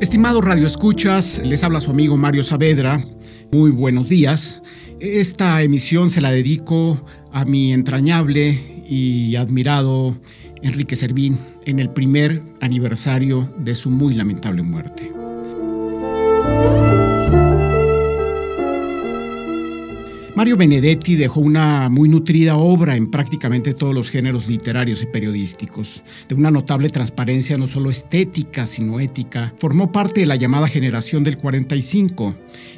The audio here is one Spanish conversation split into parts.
Estimados radioescuchas, les habla su amigo Mario Saavedra. Muy buenos días. Esta emisión se la dedico a mi entrañable y admirado Enrique Servín en el primer aniversario de su muy lamentable muerte. Mario Benedetti dejó una muy nutrida obra en prácticamente todos los géneros literarios y periodísticos. De una notable transparencia no solo estética, sino ética, formó parte de la llamada generación del 45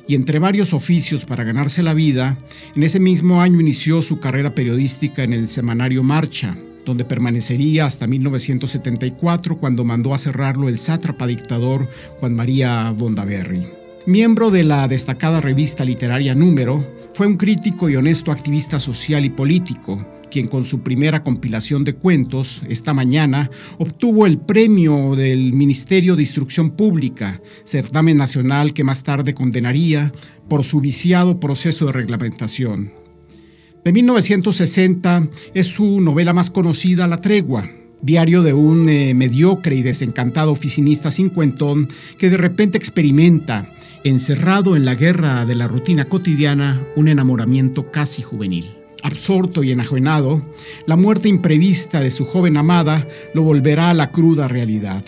y entre varios oficios para ganarse la vida, en ese mismo año inició su carrera periodística en el semanario Marcha, donde permanecería hasta 1974 cuando mandó a cerrarlo el sátrapa dictador Juan María Bondaberry. Miembro de la destacada revista literaria Número, fue un crítico y honesto activista social y político, quien con su primera compilación de cuentos, esta mañana, obtuvo el premio del Ministerio de Instrucción Pública, certamen nacional que más tarde condenaría por su viciado proceso de reglamentación. De 1960 es su novela más conocida, La Tregua, diario de un eh, mediocre y desencantado oficinista cincuentón que de repente experimenta encerrado en la guerra de la rutina cotidiana, un enamoramiento casi juvenil. Absorto y enajenado, la muerte imprevista de su joven amada lo volverá a la cruda realidad.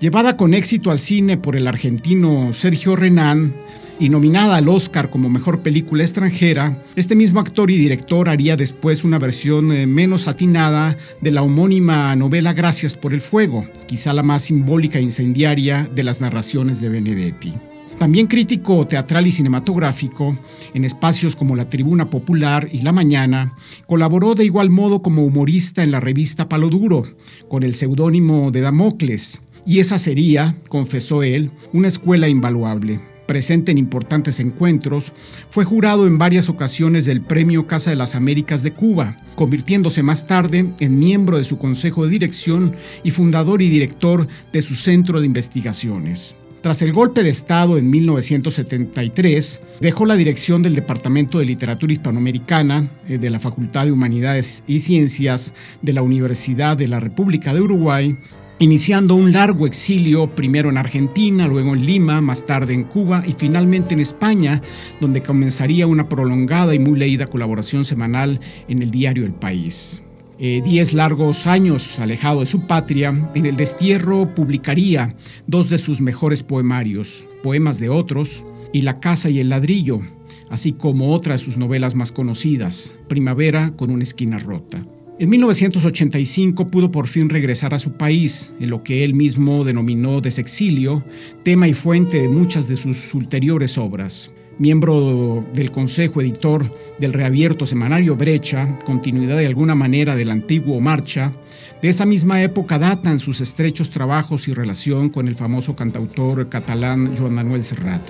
Llevada con éxito al cine por el argentino Sergio Renán y nominada al Oscar como mejor película extranjera, este mismo actor y director haría después una versión eh, menos atinada de la homónima novela Gracias por el Fuego, quizá la más simbólica e incendiaria de las narraciones de Benedetti. También crítico teatral y cinematográfico, en espacios como La Tribuna Popular y La Mañana, colaboró de igual modo como humorista en la revista Palo Duro, con el seudónimo de Damocles. Y esa sería, confesó él, una escuela invaluable. Presente en importantes encuentros, fue jurado en varias ocasiones del Premio Casa de las Américas de Cuba, convirtiéndose más tarde en miembro de su consejo de dirección y fundador y director de su centro de investigaciones. Tras el golpe de Estado en 1973, dejó la dirección del Departamento de Literatura Hispanoamericana eh, de la Facultad de Humanidades y Ciencias de la Universidad de la República de Uruguay, iniciando un largo exilio primero en Argentina, luego en Lima, más tarde en Cuba y finalmente en España, donde comenzaría una prolongada y muy leída colaboración semanal en el diario El País. Eh, diez largos años alejado de su patria, en el destierro publicaría dos de sus mejores poemarios, Poemas de otros y La casa y el ladrillo, así como otra de sus novelas más conocidas, Primavera con una esquina rota. En 1985 pudo por fin regresar a su país, en lo que él mismo denominó desexilio, tema y fuente de muchas de sus ulteriores obras miembro del consejo editor del reabierto semanario Brecha, continuidad de alguna manera del antiguo Marcha, de esa misma época datan sus estrechos trabajos y relación con el famoso cantautor catalán Joan Manuel Serrat.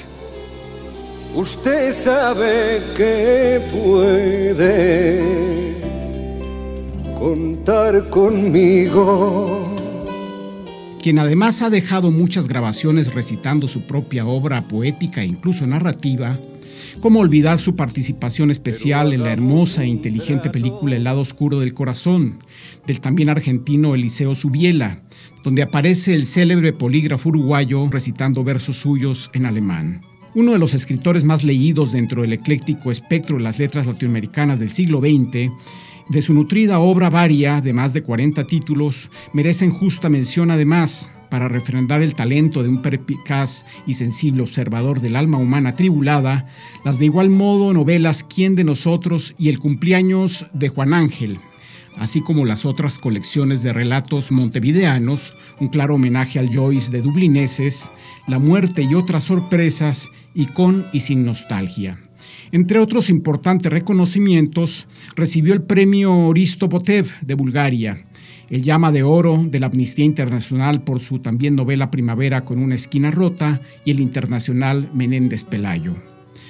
Usted sabe que puede contar conmigo quien además ha dejado muchas grabaciones recitando su propia obra poética e incluso narrativa, ¿cómo olvidar su participación especial en la hermosa e inteligente película El lado oscuro del corazón, del también argentino Eliseo Subiela, donde aparece el célebre polígrafo uruguayo recitando versos suyos en alemán? Uno de los escritores más leídos dentro del ecléctico espectro de las letras latinoamericanas del siglo XX, de su nutrida obra varia de más de 40 títulos, merecen justa mención además para refrendar el talento de un perpicaz y sensible observador del alma humana tribulada, las de igual modo novelas Quién de nosotros y El cumpleaños de Juan Ángel, así como las otras colecciones de relatos montevideanos, un claro homenaje al Joyce de Dublineses, La muerte y otras sorpresas, y con y sin nostalgia. Entre otros importantes reconocimientos, recibió el premio Oristo Botev de Bulgaria, el Llama de Oro de la Amnistía Internacional por su también novela Primavera con una esquina rota y el internacional Menéndez Pelayo.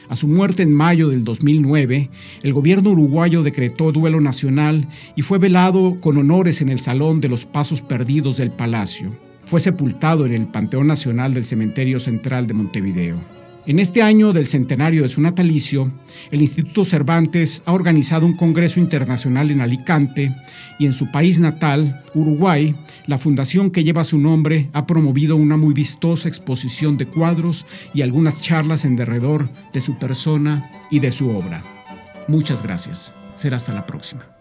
A su muerte en mayo del 2009, el gobierno uruguayo decretó duelo nacional y fue velado con honores en el Salón de los Pasos Perdidos del Palacio. Fue sepultado en el Panteón Nacional del Cementerio Central de Montevideo. En este año del centenario de su natalicio, el Instituto Cervantes ha organizado un congreso internacional en Alicante y en su país natal, Uruguay, la fundación que lleva su nombre ha promovido una muy vistosa exposición de cuadros y algunas charlas en derredor de su persona y de su obra. Muchas gracias. Será hasta la próxima.